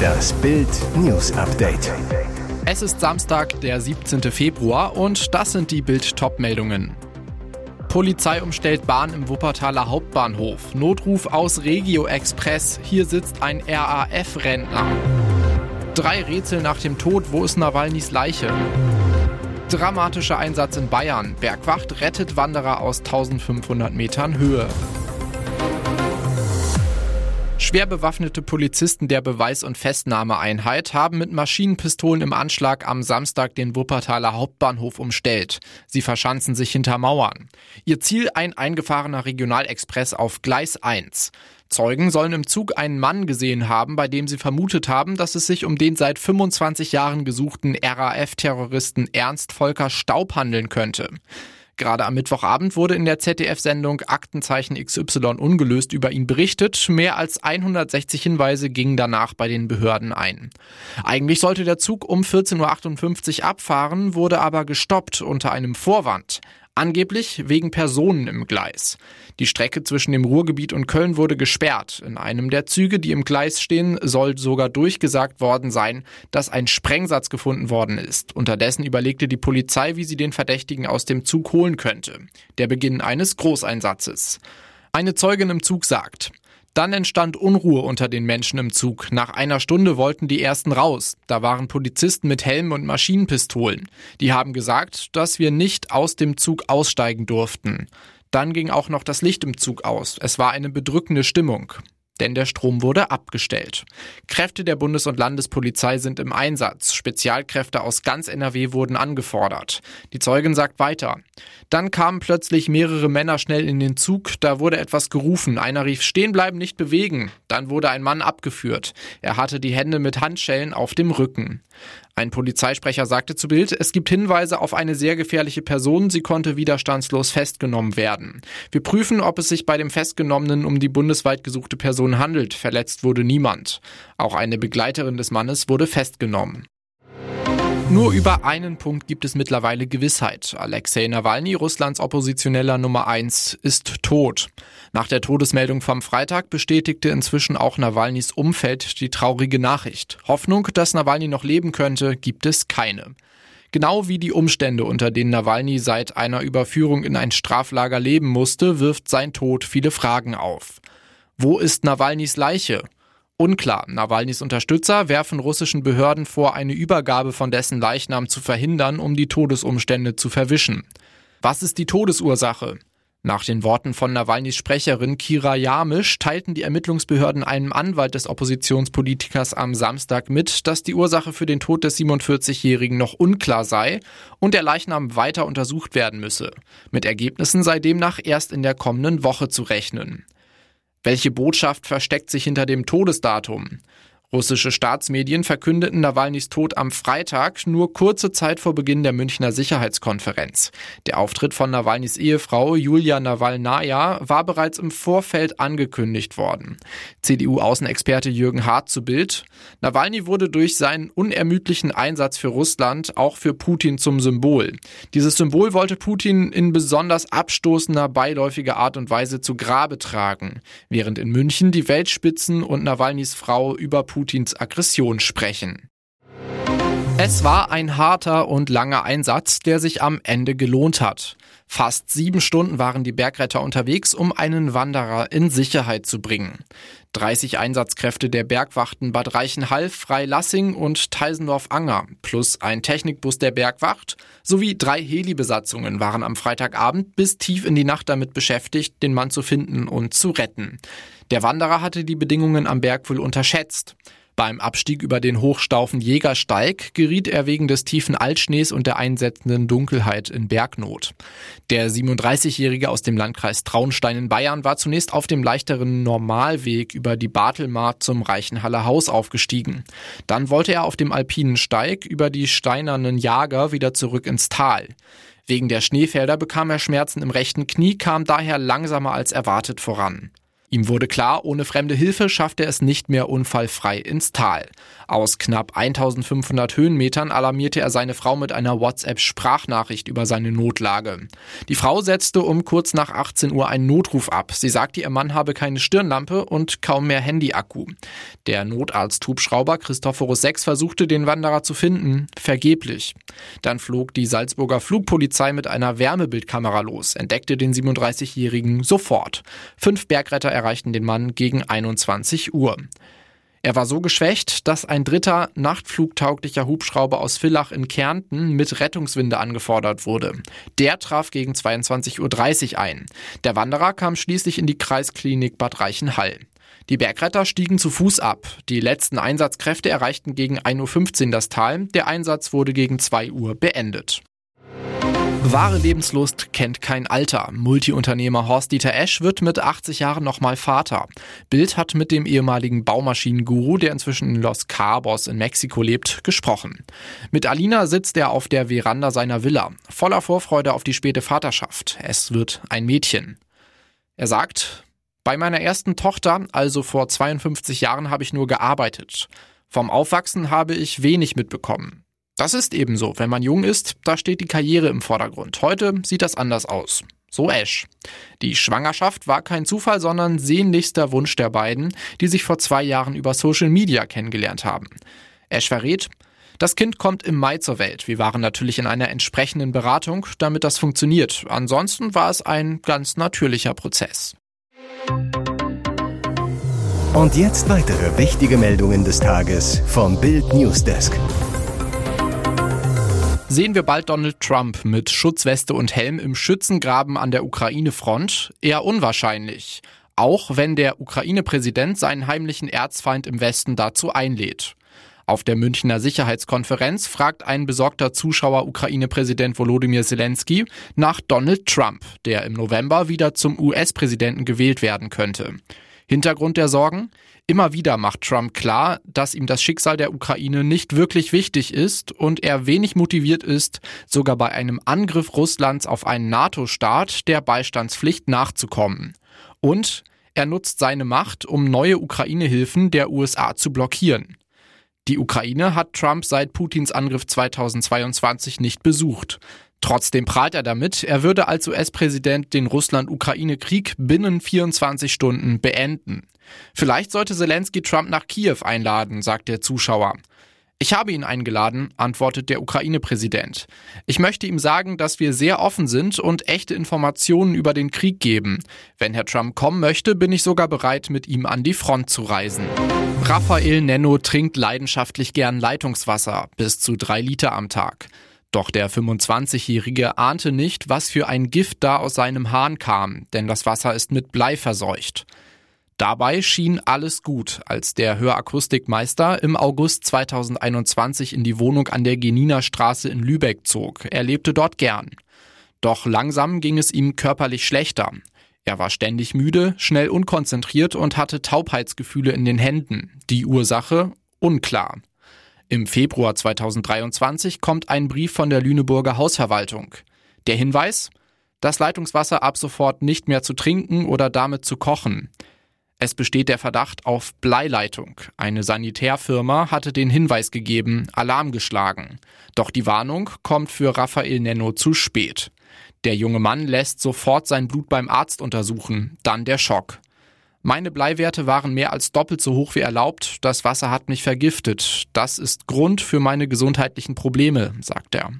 Das Bild News Update. Es ist Samstag, der 17. Februar und das sind die Bild Top-Meldungen. Polizei umstellt Bahn im Wuppertaler Hauptbahnhof. Notruf aus Regio Express. Hier sitzt ein RAF-Rentner. Drei Rätsel nach dem Tod. Wo ist Nawalnys Leiche? Dramatischer Einsatz in Bayern. Bergwacht rettet Wanderer aus 1500 Metern Höhe. Schwer bewaffnete Polizisten der Beweis- und Festnahmeeinheit haben mit Maschinenpistolen im Anschlag am Samstag den Wuppertaler Hauptbahnhof umstellt. Sie verschanzen sich hinter Mauern. Ihr Ziel ein eingefahrener Regionalexpress auf Gleis 1. Zeugen sollen im Zug einen Mann gesehen haben, bei dem sie vermutet haben, dass es sich um den seit 25 Jahren gesuchten RAF-Terroristen Ernst Volker Staub handeln könnte. Gerade am Mittwochabend wurde in der ZDF-Sendung Aktenzeichen XY ungelöst über ihn berichtet. Mehr als 160 Hinweise gingen danach bei den Behörden ein. Eigentlich sollte der Zug um 14.58 Uhr abfahren, wurde aber gestoppt unter einem Vorwand. Angeblich wegen Personen im Gleis. Die Strecke zwischen dem Ruhrgebiet und Köln wurde gesperrt. In einem der Züge, die im Gleis stehen, soll sogar durchgesagt worden sein, dass ein Sprengsatz gefunden worden ist. Unterdessen überlegte die Polizei, wie sie den Verdächtigen aus dem Zug holen könnte. Der Beginn eines Großeinsatzes. Eine Zeugin im Zug sagt, dann entstand Unruhe unter den Menschen im Zug. Nach einer Stunde wollten die ersten raus. Da waren Polizisten mit Helmen und Maschinenpistolen. Die haben gesagt, dass wir nicht aus dem Zug aussteigen durften. Dann ging auch noch das Licht im Zug aus. Es war eine bedrückende Stimmung denn der Strom wurde abgestellt. Kräfte der Bundes- und Landespolizei sind im Einsatz. Spezialkräfte aus ganz NRW wurden angefordert. Die Zeugin sagt weiter. Dann kamen plötzlich mehrere Männer schnell in den Zug. Da wurde etwas gerufen. Einer rief stehen bleiben, nicht bewegen. Dann wurde ein Mann abgeführt. Er hatte die Hände mit Handschellen auf dem Rücken. Ein Polizeisprecher sagte zu Bild, es gibt Hinweise auf eine sehr gefährliche Person, sie konnte widerstandslos festgenommen werden. Wir prüfen, ob es sich bei dem Festgenommenen um die bundesweit gesuchte Person handelt. Verletzt wurde niemand. Auch eine Begleiterin des Mannes wurde festgenommen. Nur über einen Punkt gibt es mittlerweile Gewissheit. Alexei Nawalny, Russlands Oppositioneller Nummer eins, ist tot. Nach der Todesmeldung vom Freitag bestätigte inzwischen auch Nawalnys Umfeld die traurige Nachricht. Hoffnung, dass Nawalny noch leben könnte, gibt es keine. Genau wie die Umstände, unter denen Nawalny seit einer Überführung in ein Straflager leben musste, wirft sein Tod viele Fragen auf. Wo ist Nawalnys Leiche? Unklar. Nawalnys Unterstützer werfen russischen Behörden vor, eine Übergabe von dessen Leichnam zu verhindern, um die Todesumstände zu verwischen. Was ist die Todesursache? Nach den Worten von Nawalnys Sprecherin Kira Jamisch teilten die Ermittlungsbehörden einem Anwalt des Oppositionspolitikers am Samstag mit, dass die Ursache für den Tod des 47-Jährigen noch unklar sei und der Leichnam weiter untersucht werden müsse. Mit Ergebnissen sei demnach erst in der kommenden Woche zu rechnen. Welche Botschaft versteckt sich hinter dem Todesdatum? Russische Staatsmedien verkündeten Nawalnys Tod am Freitag, nur kurze Zeit vor Beginn der Münchner Sicherheitskonferenz. Der Auftritt von Nawalnys Ehefrau Julia Nawalnaja war bereits im Vorfeld angekündigt worden. CDU-Außenexperte Jürgen Hart zu Bild. Nawalny wurde durch seinen unermüdlichen Einsatz für Russland auch für Putin zum Symbol. Dieses Symbol wollte Putin in besonders abstoßender, beiläufiger Art und Weise zu Grabe tragen, während in München die Weltspitzen und Nawalnys Frau über Putin Putins Aggression sprechen. Es war ein harter und langer Einsatz, der sich am Ende gelohnt hat. Fast sieben Stunden waren die Bergretter unterwegs, um einen Wanderer in Sicherheit zu bringen. 30 Einsatzkräfte der Bergwachten Bad Reichenhall, Freilassing und Teisendorf-Anger plus ein Technikbus der Bergwacht sowie drei Heli-Besatzungen waren am Freitagabend bis tief in die Nacht damit beschäftigt, den Mann zu finden und zu retten. Der Wanderer hatte die Bedingungen am Berg wohl unterschätzt. Beim Abstieg über den Hochstaufen Jägersteig geriet er wegen des tiefen Altschnees und der einsetzenden Dunkelheit in Bergnot. Der 37-Jährige aus dem Landkreis Traunstein in Bayern war zunächst auf dem leichteren Normalweg über die Bartelmarkt zum Reichenhaller Haus aufgestiegen. Dann wollte er auf dem alpinen Steig über die steinernen Jager wieder zurück ins Tal. Wegen der Schneefelder bekam er Schmerzen im rechten Knie, kam daher langsamer als erwartet voran. Ihm wurde klar, ohne fremde Hilfe schafft er es nicht mehr unfallfrei ins Tal. Aus knapp 1500 Höhenmetern alarmierte er seine Frau mit einer WhatsApp-Sprachnachricht über seine Notlage. Die Frau setzte um kurz nach 18 Uhr einen Notruf ab. Sie sagte, ihr Mann habe keine Stirnlampe und kaum mehr Handyakku. Der Notarzt-Hubschrauber Christophorus 6 versuchte, den Wanderer zu finden. Vergeblich. Dann flog die Salzburger Flugpolizei mit einer Wärmebildkamera los, entdeckte den 37-Jährigen sofort. Fünf Bergretter erreichten den Mann gegen 21 Uhr. Er war so geschwächt, dass ein dritter nachtflugtauglicher Hubschrauber aus Villach in Kärnten mit Rettungswinde angefordert wurde. Der traf gegen 22.30 Uhr ein. Der Wanderer kam schließlich in die Kreisklinik Bad Reichenhall. Die Bergretter stiegen zu Fuß ab. Die letzten Einsatzkräfte erreichten gegen 1.15 Uhr das Tal. Der Einsatz wurde gegen 2 Uhr beendet. Wahre Lebenslust kennt kein Alter. Multiunternehmer Horst-Dieter Esch wird mit 80 Jahren nochmal Vater. Bild hat mit dem ehemaligen Baumaschinenguru, der inzwischen in Los Cabos in Mexiko lebt, gesprochen. Mit Alina sitzt er auf der Veranda seiner Villa, voller Vorfreude auf die späte Vaterschaft. Es wird ein Mädchen. Er sagt, bei meiner ersten Tochter, also vor 52 Jahren, habe ich nur gearbeitet. Vom Aufwachsen habe ich wenig mitbekommen. Das ist ebenso. Wenn man jung ist, da steht die Karriere im Vordergrund. Heute sieht das anders aus. So Ash. Die Schwangerschaft war kein Zufall, sondern sehnlichster Wunsch der beiden, die sich vor zwei Jahren über Social Media kennengelernt haben. Ash verrät, das Kind kommt im Mai zur Welt. Wir waren natürlich in einer entsprechenden Beratung, damit das funktioniert. Ansonsten war es ein ganz natürlicher Prozess. Und jetzt weitere wichtige Meldungen des Tages vom Bild Newsdesk. Sehen wir bald Donald Trump mit Schutzweste und Helm im Schützengraben an der Ukraine-Front? Eher unwahrscheinlich. Auch wenn der Ukraine-Präsident seinen heimlichen Erzfeind im Westen dazu einlädt. Auf der Münchner Sicherheitskonferenz fragt ein besorgter Zuschauer Ukraine-Präsident Volodymyr Zelensky nach Donald Trump, der im November wieder zum US-Präsidenten gewählt werden könnte. Hintergrund der Sorgen? Immer wieder macht Trump klar, dass ihm das Schicksal der Ukraine nicht wirklich wichtig ist und er wenig motiviert ist, sogar bei einem Angriff Russlands auf einen NATO-Staat der Beistandspflicht nachzukommen. Und er nutzt seine Macht, um neue Ukraine-Hilfen der USA zu blockieren. Die Ukraine hat Trump seit Putins Angriff 2022 nicht besucht. Trotzdem prahlt er damit, er würde als US-Präsident den Russland-Ukraine-Krieg binnen 24 Stunden beenden. Vielleicht sollte Zelensky Trump nach Kiew einladen, sagt der Zuschauer. Ich habe ihn eingeladen, antwortet der Ukraine-Präsident. Ich möchte ihm sagen, dass wir sehr offen sind und echte Informationen über den Krieg geben. Wenn Herr Trump kommen möchte, bin ich sogar bereit, mit ihm an die Front zu reisen. Raphael Nenno trinkt leidenschaftlich gern Leitungswasser, bis zu drei Liter am Tag. Doch der 25-Jährige ahnte nicht, was für ein Gift da aus seinem Hahn kam, denn das Wasser ist mit Blei verseucht. Dabei schien alles gut, als der Hörakustikmeister im August 2021 in die Wohnung an der Geniner Straße in Lübeck zog. Er lebte dort gern. Doch langsam ging es ihm körperlich schlechter. Er war ständig müde, schnell unkonzentriert und hatte Taubheitsgefühle in den Händen. Die Ursache unklar. Im Februar 2023 kommt ein Brief von der Lüneburger Hausverwaltung. Der Hinweis? Das Leitungswasser ab sofort nicht mehr zu trinken oder damit zu kochen. Es besteht der Verdacht auf Bleileitung. Eine Sanitärfirma hatte den Hinweis gegeben, Alarm geschlagen. Doch die Warnung kommt für Raphael Nenno zu spät. Der junge Mann lässt sofort sein Blut beim Arzt untersuchen, dann der Schock. Meine Bleiwerte waren mehr als doppelt so hoch wie erlaubt, das Wasser hat mich vergiftet. Das ist Grund für meine gesundheitlichen Probleme, sagt er.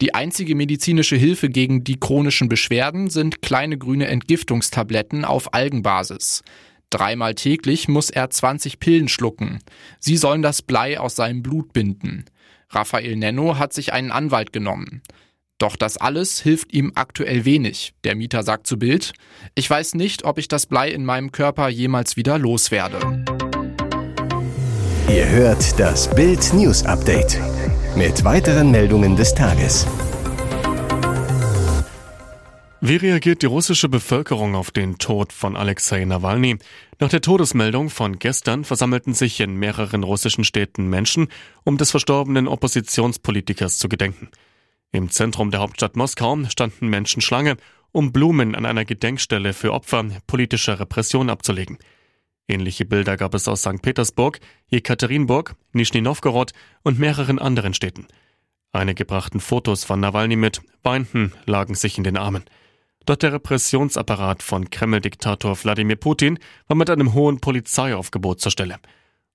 Die einzige medizinische Hilfe gegen die chronischen Beschwerden sind kleine grüne Entgiftungstabletten auf Algenbasis. Dreimal täglich muss er 20 Pillen schlucken. Sie sollen das Blei aus seinem Blut binden. Raphael Nenno hat sich einen Anwalt genommen. Doch das alles hilft ihm aktuell wenig. Der Mieter sagt zu Bild, ich weiß nicht, ob ich das Blei in meinem Körper jemals wieder loswerde. Ihr hört das Bild News Update mit weiteren Meldungen des Tages. Wie reagiert die russische Bevölkerung auf den Tod von Alexei Nawalny? Nach der Todesmeldung von gestern versammelten sich in mehreren russischen Städten Menschen, um des verstorbenen Oppositionspolitikers zu gedenken. Im Zentrum der Hauptstadt Moskau standen Menschen Schlange, um Blumen an einer Gedenkstelle für Opfer politischer Repression abzulegen. Ähnliche Bilder gab es aus St. Petersburg, Jekaterinburg, Nischni Novgorod und mehreren anderen Städten. Einige brachten Fotos von Nawalny mit, weinten, lagen sich in den Armen. Doch der Repressionsapparat von Kreml-Diktator Wladimir Putin war mit einem hohen Polizeiaufgebot zur Stelle.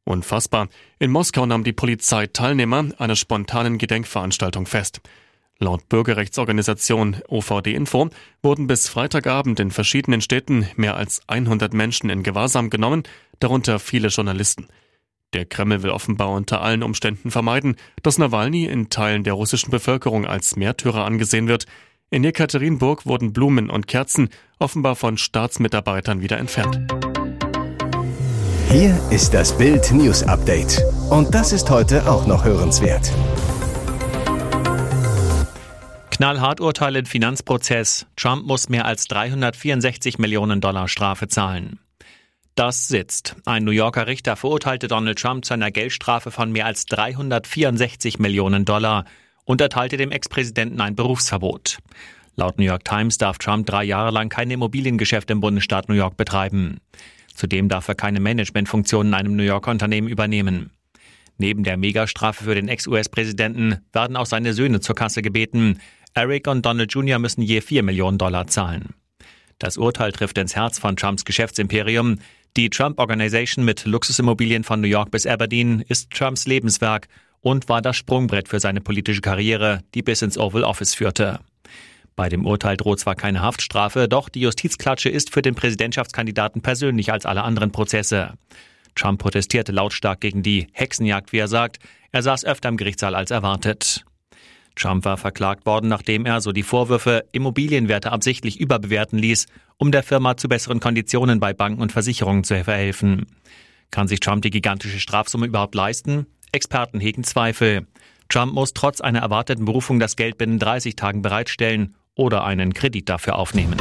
Unfassbar. In Moskau nahm die Polizei Teilnehmer einer spontanen Gedenkveranstaltung fest. Laut Bürgerrechtsorganisation OVD Info wurden bis Freitagabend in verschiedenen Städten mehr als 100 Menschen in Gewahrsam genommen, darunter viele Journalisten. Der Kreml will offenbar unter allen Umständen vermeiden, dass Nawalny in Teilen der russischen Bevölkerung als Märtyrer angesehen wird. In Jekaterinburg wurden Blumen und Kerzen offenbar von Staatsmitarbeitern wieder entfernt. Hier ist das Bild News Update. Und das ist heute auch noch hörenswert. Knallhart Urteil im Finanzprozess. Trump muss mehr als 364 Millionen Dollar Strafe zahlen. Das sitzt. Ein New Yorker Richter verurteilte Donald Trump zu einer Geldstrafe von mehr als 364 Millionen Dollar und erteilte dem Ex-Präsidenten ein Berufsverbot. Laut New York Times darf Trump drei Jahre lang keine Immobiliengeschäfte im Bundesstaat New York betreiben. Zudem darf er keine Managementfunktion in einem New Yorker Unternehmen übernehmen. Neben der Megastrafe für den Ex-US-Präsidenten werden auch seine Söhne zur Kasse gebeten. Eric und Donald Jr. müssen je 4 Millionen Dollar zahlen. Das Urteil trifft ins Herz von Trumps Geschäftsimperium. Die Trump Organization mit Luxusimmobilien von New York bis Aberdeen ist Trumps Lebenswerk und war das Sprungbrett für seine politische Karriere, die bis ins Oval Office führte. Bei dem Urteil droht zwar keine Haftstrafe, doch die Justizklatsche ist für den Präsidentschaftskandidaten persönlich als alle anderen Prozesse. Trump protestierte lautstark gegen die Hexenjagd, wie er sagt. Er saß öfter im Gerichtssaal als erwartet. Trump war verklagt worden, nachdem er, so die Vorwürfe, Immobilienwerte absichtlich überbewerten ließ, um der Firma zu besseren Konditionen bei Banken und Versicherungen zu verhelfen. Kann sich Trump die gigantische Strafsumme überhaupt leisten? Experten hegen Zweifel. Trump muss trotz einer erwarteten Berufung das Geld binnen 30 Tagen bereitstellen oder einen Kredit dafür aufnehmen.